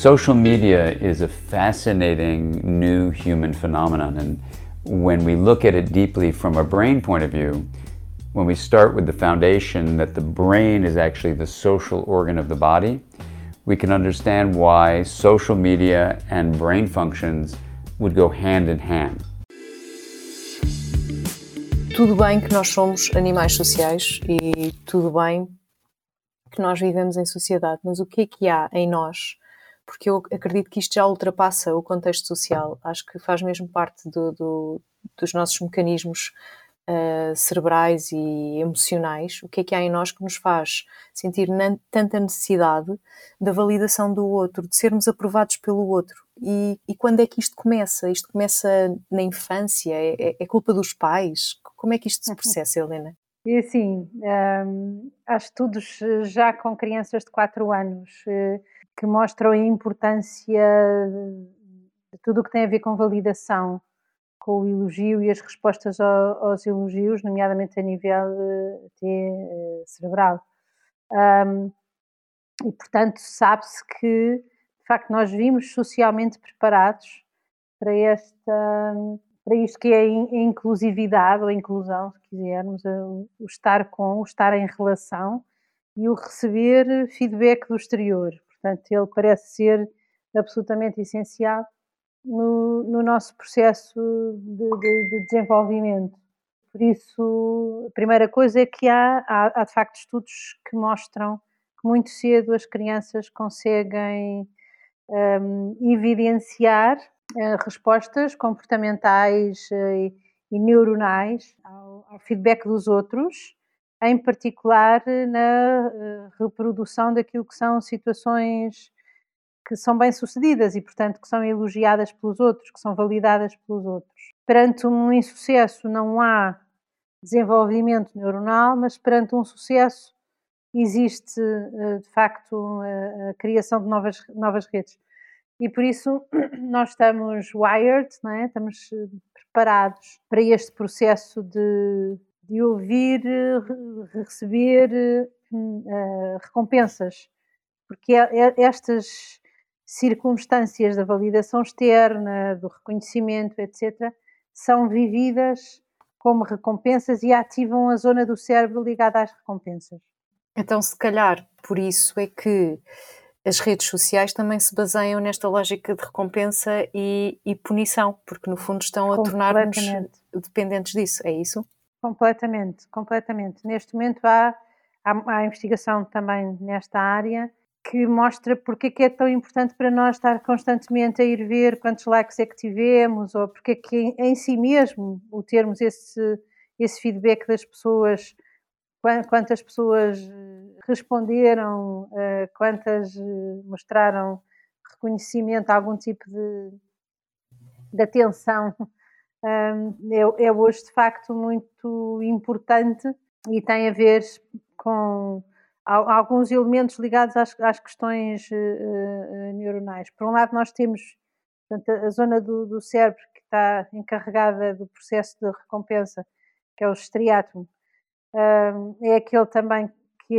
Social media is a fascinating new human phenomenon, and when we look at it deeply from a brain point of view, when we start with the foundation that the brain is actually the social organ of the body, we can understand why social media and brain functions would go hand in hand. Tudo bem que nós somos animais sociais e tudo bem que nós vivemos em sociedade, mas o que é que há em nós porque eu acredito que isto já ultrapassa o contexto social. Acho que faz mesmo parte do, do, dos nossos mecanismos uh, cerebrais e emocionais. O que é que há em nós que nos faz sentir tanta necessidade da validação do outro, de sermos aprovados pelo outro? E, e quando é que isto começa? Isto começa na infância? É, é, é culpa dos pais? Como é que isto se processa, Helena? E assim, hum, há estudos já com crianças de 4 anos eh, que mostram a importância de tudo o que tem a ver com validação, com o elogio e as respostas aos elogios, nomeadamente a nível até eh, cerebral. Um, e, portanto, sabe-se que, de facto, nós vimos socialmente preparados para esta para isto que é a inclusividade ou a inclusão, se quisermos, o estar com, o estar em relação e o receber feedback do exterior. Portanto, ele parece ser absolutamente essencial no, no nosso processo de, de, de, desenvolvimento. Por isso, a primeira coisa é que há, há, há, de facto estudos que mostram que muito cedo as crianças conseguem um, evidenciar uh, respostas comportamentais uh, e, neuronais ao, feedback dos outros em particular eh, na eh, reprodução daquilo que são situações que são bem-sucedidas e, portanto, que são elogiadas pelos outros, que são validadas pelos outros. Perante um insucesso não há desenvolvimento neuronal, mas perante um sucesso existe, eh, de facto, a, criação de novas, novas redes. E por isso nós estamos wired, não é? estamos preparados para este processo de de ouvir, receber uh, recompensas, porque é, é, estas circunstâncias da validação externa, do reconhecimento, etc., são vividas como recompensas e ativam a zona do cérebro ligada às recompensas. Então, se calhar, por isso é que as redes sociais também se baseiam nesta lógica de recompensa e, e punição, porque no fundo estão a tornar-nos dependentes disso, é isso? Completamente, completamente. Neste momento há, há, há investigação também nesta área que mostra porque é que é tão importante para nós estar constantemente a ir ver quantos likes é que tivemos ou porque é que em si mesmo o termos esse, esse feedback das pessoas, quantas pessoas responderam, eh, quantas eh, mostraram reconhecimento, algum tipo de, de atenção é, é hoje de facto muito importante e tem a ver com alguns elementos ligados às, às questões uh, neuronais. Por um lado, nós temos portanto, a zona do, do, cérebro que está encarregada do processo de recompensa, que é o estriátomo, é aquele também que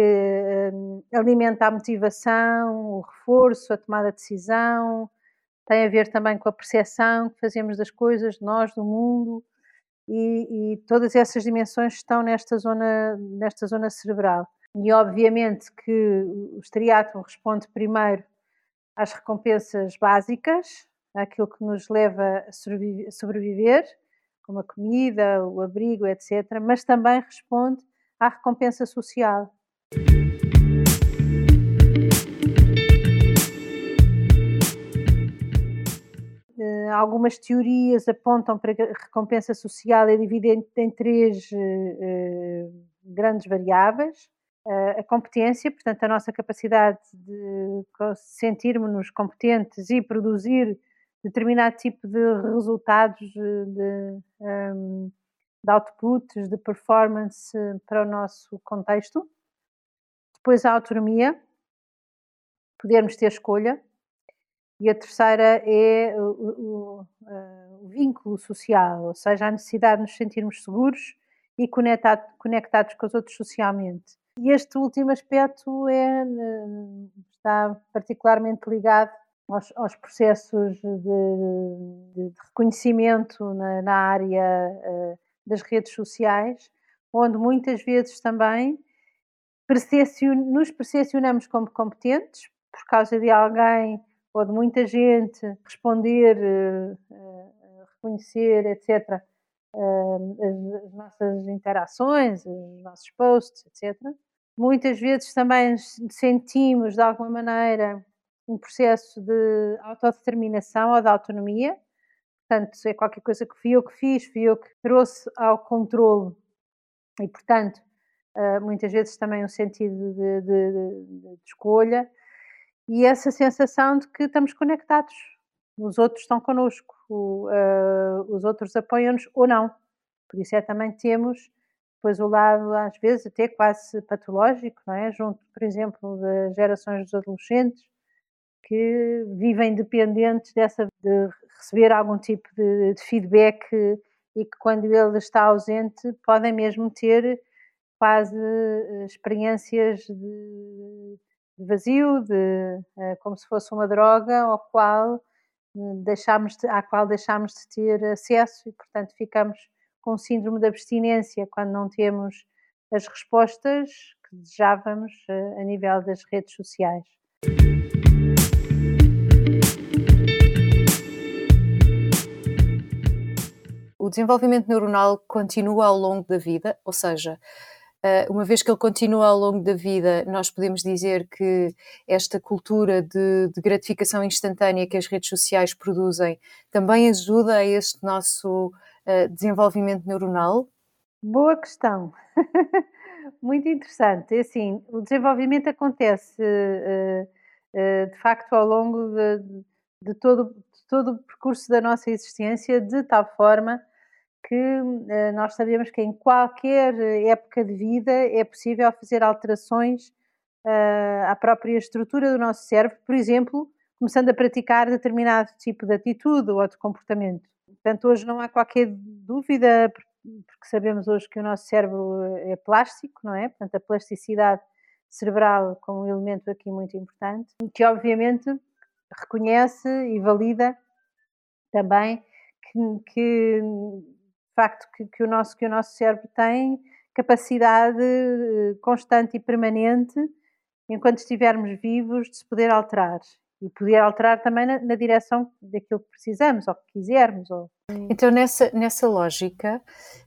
uh, alimenta a motivação, o reforço, a tomada de decisão, tem a ver também com a percepção que fazemos das coisas, nós, do mundo, e, e, todas essas dimensões estão nesta zona, nesta zona cerebral. E obviamente que o striatum responde primeiro às recompensas básicas, àquilo que nos leva a sobreviver, como a comida, o abrigo, etc., mas também responde à recompensa social. Algumas teorias apontam para que a recompensa social é dividida em três uh, grandes variáveis. Uh, a competência, portanto, a nossa capacidade de sentirmos-nos competentes e produzir determinado tipo de resultados, de, um, de outputs, de performance para o nosso contexto. Depois a autonomia, podermos ter escolha, e a terceira é o, o, o, vínculo social, ou seja, a necessidade de nos sentirmos seguros e conectado, conectados com os outros socialmente. E este último aspecto é, está particularmente ligado aos, aos processos de, de, de reconhecimento na, na área uh, das redes sociais, onde muitas vezes também nos percepcionamos como competentes por causa de alguém ou de muita gente responder, uh, uh, reconhecer, etc., as, as nossas interações, os nossos posts, etc. Muitas vezes também sentimos, de alguma maneira, um processo de autodeterminação ou de autonomia. Portanto, é qualquer coisa que fui eu que fiz, fui eu que trouxe ao controle. E, portanto, muitas vezes também um sentido de, de, de, escolha e essa sensação de que estamos conectados. Os outros estão connosco, uh, os outros apoiam-nos ou não. Por isso é também temos depois o lado, às vezes, até quase patológico, não é? Junto, por exemplo, das gerações dos adolescentes, que vivem dependentes dessa, de receber algum tipo de, de feedback e que quando ele está ausente podem mesmo ter quase eh, experiências de, vazio, de, eh, como se fosse uma droga ao qual eh, deixamos de, à qual deixamos de ter acesso e, portanto, ficamos com síndrome de abstinência quando não temos as respostas que desejávamos a nível das redes sociais. O desenvolvimento neuronal continua ao longo da vida, ou seja, uma vez que ele continua ao longo da vida, nós podemos dizer que esta cultura de, de, gratificação instantânea que as redes sociais produzem também ajuda a este nosso uh, desenvolvimento neuronal? Boa questão. Muito interessante. É assim, o desenvolvimento acontece uh, de facto ao longo de, de, todo, de todo o percurso da nossa existência, de tal forma que uh, nós sabemos que em qualquer época de vida é possível fazer alterações uh, à própria estrutura do nosso cérebro, por exemplo, começando a praticar determinado tipo de atitude ou de comportamento. Portanto, hoje não há qualquer dúvida, porque sabemos hoje que o nosso cérebro é plástico, não é? Portanto, a plasticidade cerebral como um elemento aqui muito importante, que obviamente reconhece e valida também que, que facto que, que, o nosso, que o nosso cérebro tem capacidade eh, constante e permanente, enquanto estivermos vivos, de se poder alterar. E poder alterar também na, na direção daquilo que precisamos ou que quisermos. Ou... Então, nessa, nessa lógica,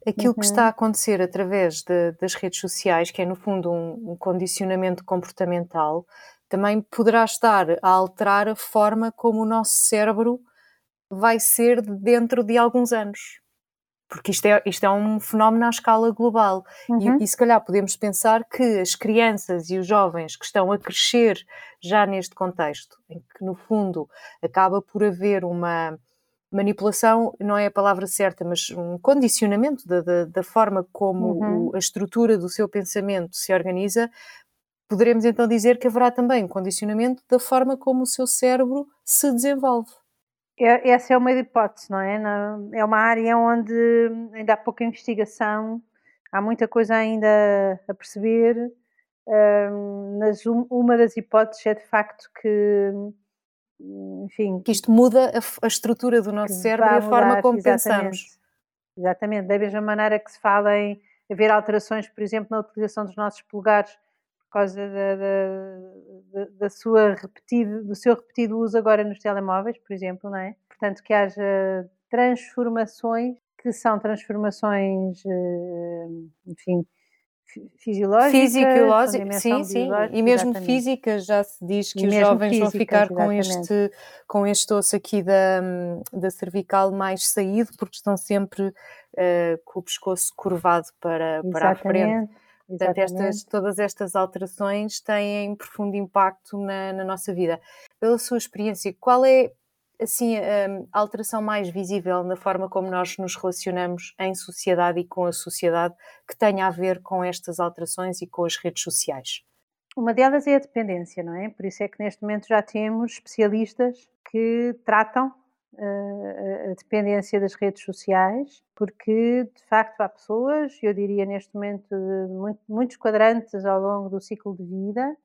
aquilo uhum. que está a acontecer através de, das redes sociais, que é no fundo um, um condicionamento comportamental, também poderá estar a alterar a forma como o nosso cérebro vai ser dentro de alguns anos porque isto é, isto é um fenómeno à escala global. Uhum. E, e se calhar podemos pensar que as crianças e os jovens que estão a crescer já neste contexto, em que no fundo acaba por haver uma manipulação, não é a palavra certa, mas um condicionamento da, da, da forma como uhum. o, a estrutura do seu pensamento se organiza, poderemos então dizer que haverá também um condicionamento da forma como o seu cérebro se desenvolve. É, essa é uma hipótese, não é? É uma área onde ainda há pouca investigação, há muita coisa ainda a perceber, mas uma das hipóteses é de facto que, enfim... Que isto muda a, estrutura do nosso cérebro e a forma como exatamente, pensamos. Exatamente, da mesma maneira que se fala em haver alterações, por exemplo, na utilização dos nossos polegares causa da, da, da, sua repetido, do seu repetido uso agora nos telemóveis, por exemplo, não é? Portanto, que haja transformações que são transformações, eh, enfim, fisiológicas, fisiológicas, sim, sim, e mesmo exatamente. físicas, já se diz que e os jovens físicas, vão ficar com este, com este osso aqui da, da cervical mais saído, porque estão sempre uh, com o pescoço curvado para, para a frente. Portanto, estas, todas estas alterações têm profundo impacto na, na, nossa vida. Pela sua experiência, qual é assim a alteração mais visível na forma como nós nos relacionamos em sociedade e com a sociedade que tenha a ver com estas alterações e com as redes sociais? Uma delas é a dependência, não é? Por isso é que neste momento já temos especialistas que tratam a dependência das redes sociais, porque de facto há pessoas, eu diria neste momento de muitos quadrantes ao longo do ciclo de vida,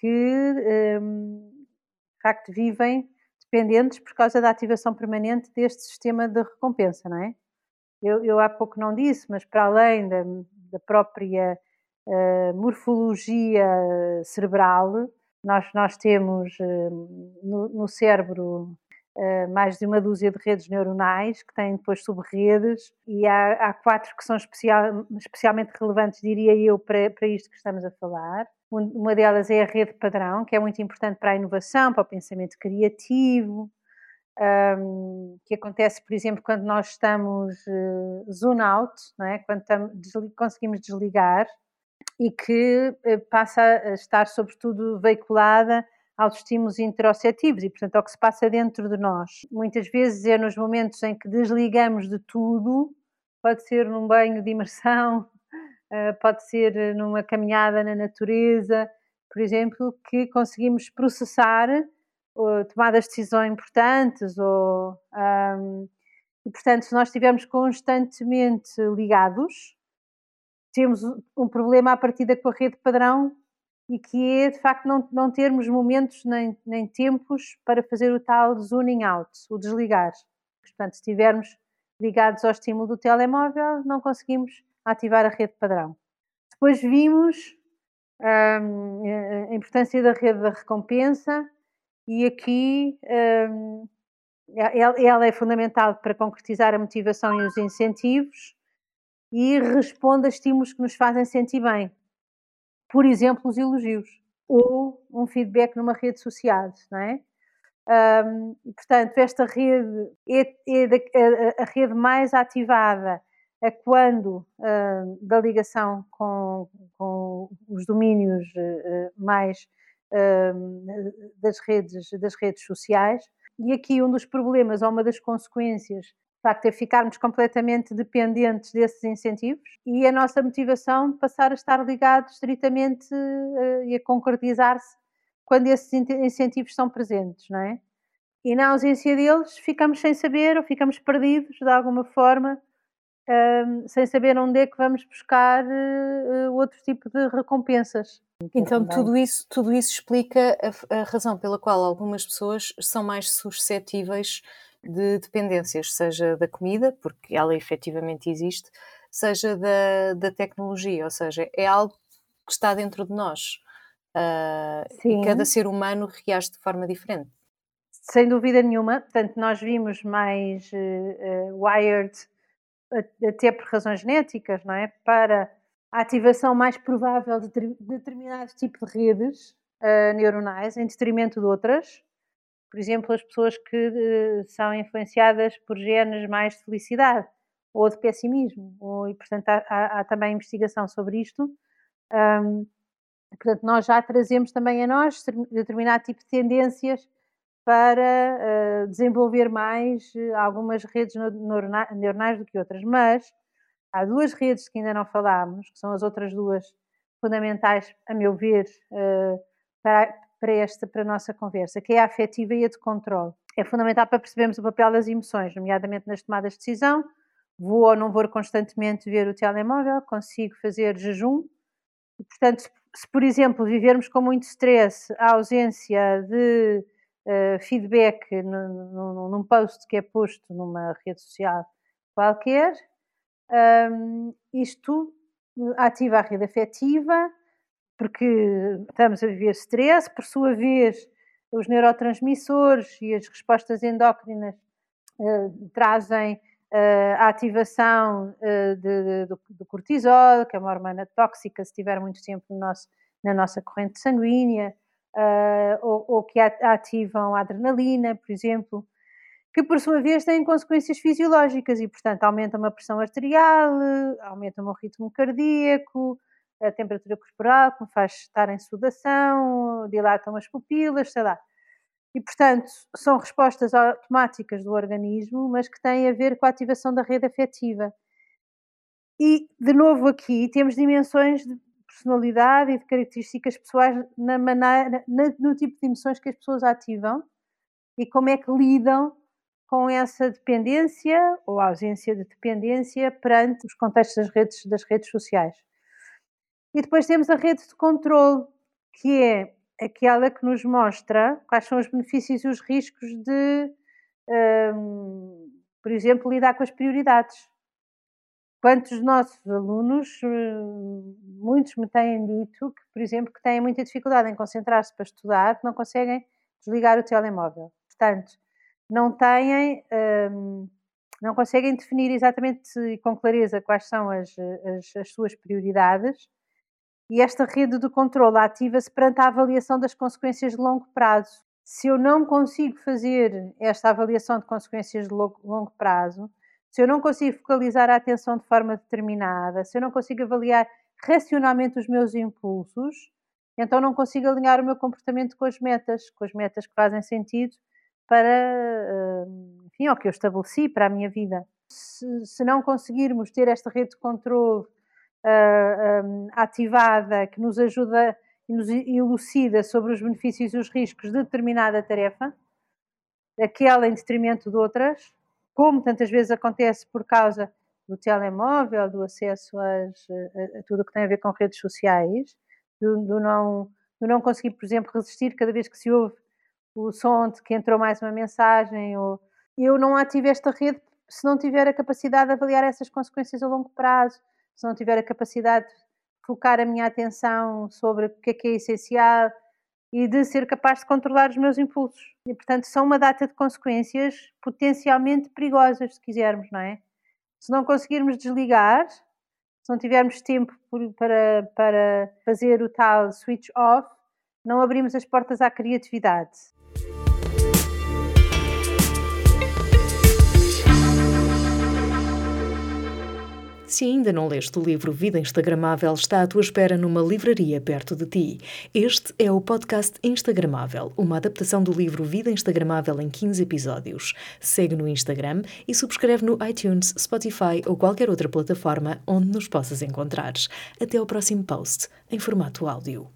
que hum, de facto vivem dependentes por causa da ativação permanente deste sistema de recompensa, não é? Eu, eu há pouco não disse, mas para além da, da própria uh, morfologia cerebral, nós, nós temos uh, no, no, cérebro mais de uma dúzia de redes neuronais que têm depois subredes e há, há quatro que são especial, especialmente relevantes, diria eu, para, para isto que estamos a falar. Uma delas é a rede padrão, que é muito importante para a inovação, para o pensamento criativo, um, que acontece, por exemplo, quando nós estamos uh, zone out, é? quando desli conseguimos desligar e que uh, passa a estar, sobretudo, veiculada aos estímulos interoceptivos e, portanto, ao que se passa dentro de nós. Muitas vezes é nos momentos em que desligamos de tudo, pode ser num banho de imersão, uh, pode ser numa caminhada na natureza, por exemplo, que conseguimos processar tomadas de decisão importantes ou um, e portanto se nós estivermos constantemente ligados temos um problema a partir da rede padrão e que é de facto não, não termos momentos nem, nem tempos para fazer o tal zooming out, o desligar. Portanto, se estivermos ligados ao estímulo do telemóvel, não conseguimos ativar a rede padrão. Depois vimos um, a importância da rede da recompensa, e aqui um, ela é fundamental para concretizar a motivação e os incentivos e responde a estímulos que nos fazem sentir bem. Por exemplo, os elogios ou um feedback numa rede social, não é? Um, portanto, esta rede é, é a, a, rede mais ativada a quando uh, da ligação com, com os domínios uh, mais das, redes, das redes sociais. E aqui um dos problemas ou uma das consequências facto é ficarmos completamente dependentes desses incentivos e a nossa motivação passar a estar ligado estritamente uh, e a concretizar-se quando esses incentivos estão presentes, não é? E na ausência deles ficamos sem saber ou ficamos perdidos de alguma forma, uh, sem saber onde é que vamos buscar uh, outro tipo de recompensas. Então tudo isso, tudo isso explica a, a, razão pela qual algumas pessoas são mais suscetíveis de dependências, seja da comida, porque ela efetivamente existe, seja da, da tecnologia, ou seja, é algo que está dentro de nós. Uh, cada ser humano reage de forma diferente. Sem dúvida nenhuma, portanto, nós vimos mais uh, uh, wired, até por razões genéticas, não é? Para a ativação mais provável de determinado tipo de redes uh, neuronais em detrimento de outras. Por exemplo, as pessoas que uh, são influenciadas por genes mais de felicidade ou de pessimismo. Ou, e, portanto, há, há, também investigação sobre isto. Um, portanto, nós já trazemos também a nós determinado tipo de tendências para uh, desenvolver mais algumas redes neuronais do que outras, mas Há duas redes que ainda não falámos, que são as outras duas fundamentais, a meu ver, eh, para, para esta, para a nossa conversa, que é a afetiva e a de controle. É fundamental para percebermos o papel das emoções, nomeadamente nas tomadas de decisão. Vou ou não vou constantemente ver o telemóvel, consigo fazer jejum. E, portanto, se, por exemplo, vivermos com muito stress, a ausência de uh, feedback no, num post que é posto numa rede social qualquer, um, isto ativa a rede afetiva, porque estamos a viver stress, por sua vez, os neurotransmissores e as respostas endócrinas uh, trazem uh, a ativação uh, de, de, do, do, cortisol, que é uma hormona tóxica se estiver muito tempo no nosso, na nossa corrente sanguínea, ou, ou, que ativam a adrenalina, por exemplo que por sua vez têm consequências fisiológicas e, portanto, aumentam a pressão arterial, aumentam o ritmo cardíaco, a temperatura corporal, que me faz estar em sudação, dilatam as pupilas, sei lá. E, portanto, são respostas automáticas do organismo, mas que têm a ver com a ativação da rede afetiva. E, de novo, aqui temos dimensões de personalidade e de características pessoais na maneira, no tipo de emoções que as pessoas ativam e como é que lidam com essa dependência ou ausência de dependência perante os contextos das redes, das redes sociais. E depois temos a rede de controle, que é aquela que nos mostra quais são os benefícios e os riscos de, um, por exemplo, lidar com as prioridades. Quantos nossos alunos, hum, muitos me têm dito que, por exemplo, que têm muita dificuldade em concentrar-se para estudar, que não conseguem desligar o telemóvel. Portanto, não têm, um, não conseguem definir exatamente e com clareza quais são as, as, as suas prioridades e esta rede de controle ativa-se perante a avaliação das consequências de longo prazo. Se eu não consigo fazer esta avaliação de consequências de longo prazo, se eu não consigo focalizar a atenção de forma determinada, se eu não consigo avaliar racionalmente os meus impulsos, então não consigo alinhar o meu comportamento com as metas, com as metas que fazem sentido para, eh, enfim, ao que eu estabeleci para a minha vida. Se, se não conseguirmos ter esta rede de controle um, ativada que nos ajuda e nos elucida sobre os benefícios e os riscos de determinada tarefa, aquela em detrimento de outras, como tantas vezes acontece por causa do telemóvel, do acesso às, a, a tudo o que tem a ver com redes sociais, do, do, não, do não conseguir, por exemplo, resistir cada vez que se ouve o som de que entrou mais uma mensagem, ou eu não ativo esta rede se não tiver a capacidade de avaliar essas consequências a longo prazo, se não tiver a capacidade de focar a minha atenção sobre o que é que é essencial e de ser capaz de controlar os meus impulsos. E, portanto, são uma data de consequências potencialmente perigosas, se quisermos, não é? Se não conseguirmos desligar, se não tivermos tempo para, para fazer o tal switch off, não abrimos as portas à criatividade. Se ainda não leste o livro Vida Instagramável, está à tua espera numa livraria perto de ti. Este é o podcast Instagramável, uma adaptação do livro Vida Instagramável em 15 episódios. Segue no Instagram e subscreve no iTunes, Spotify ou qualquer outra plataforma onde nos possas encontrar. Até ao próximo post, em formato áudio.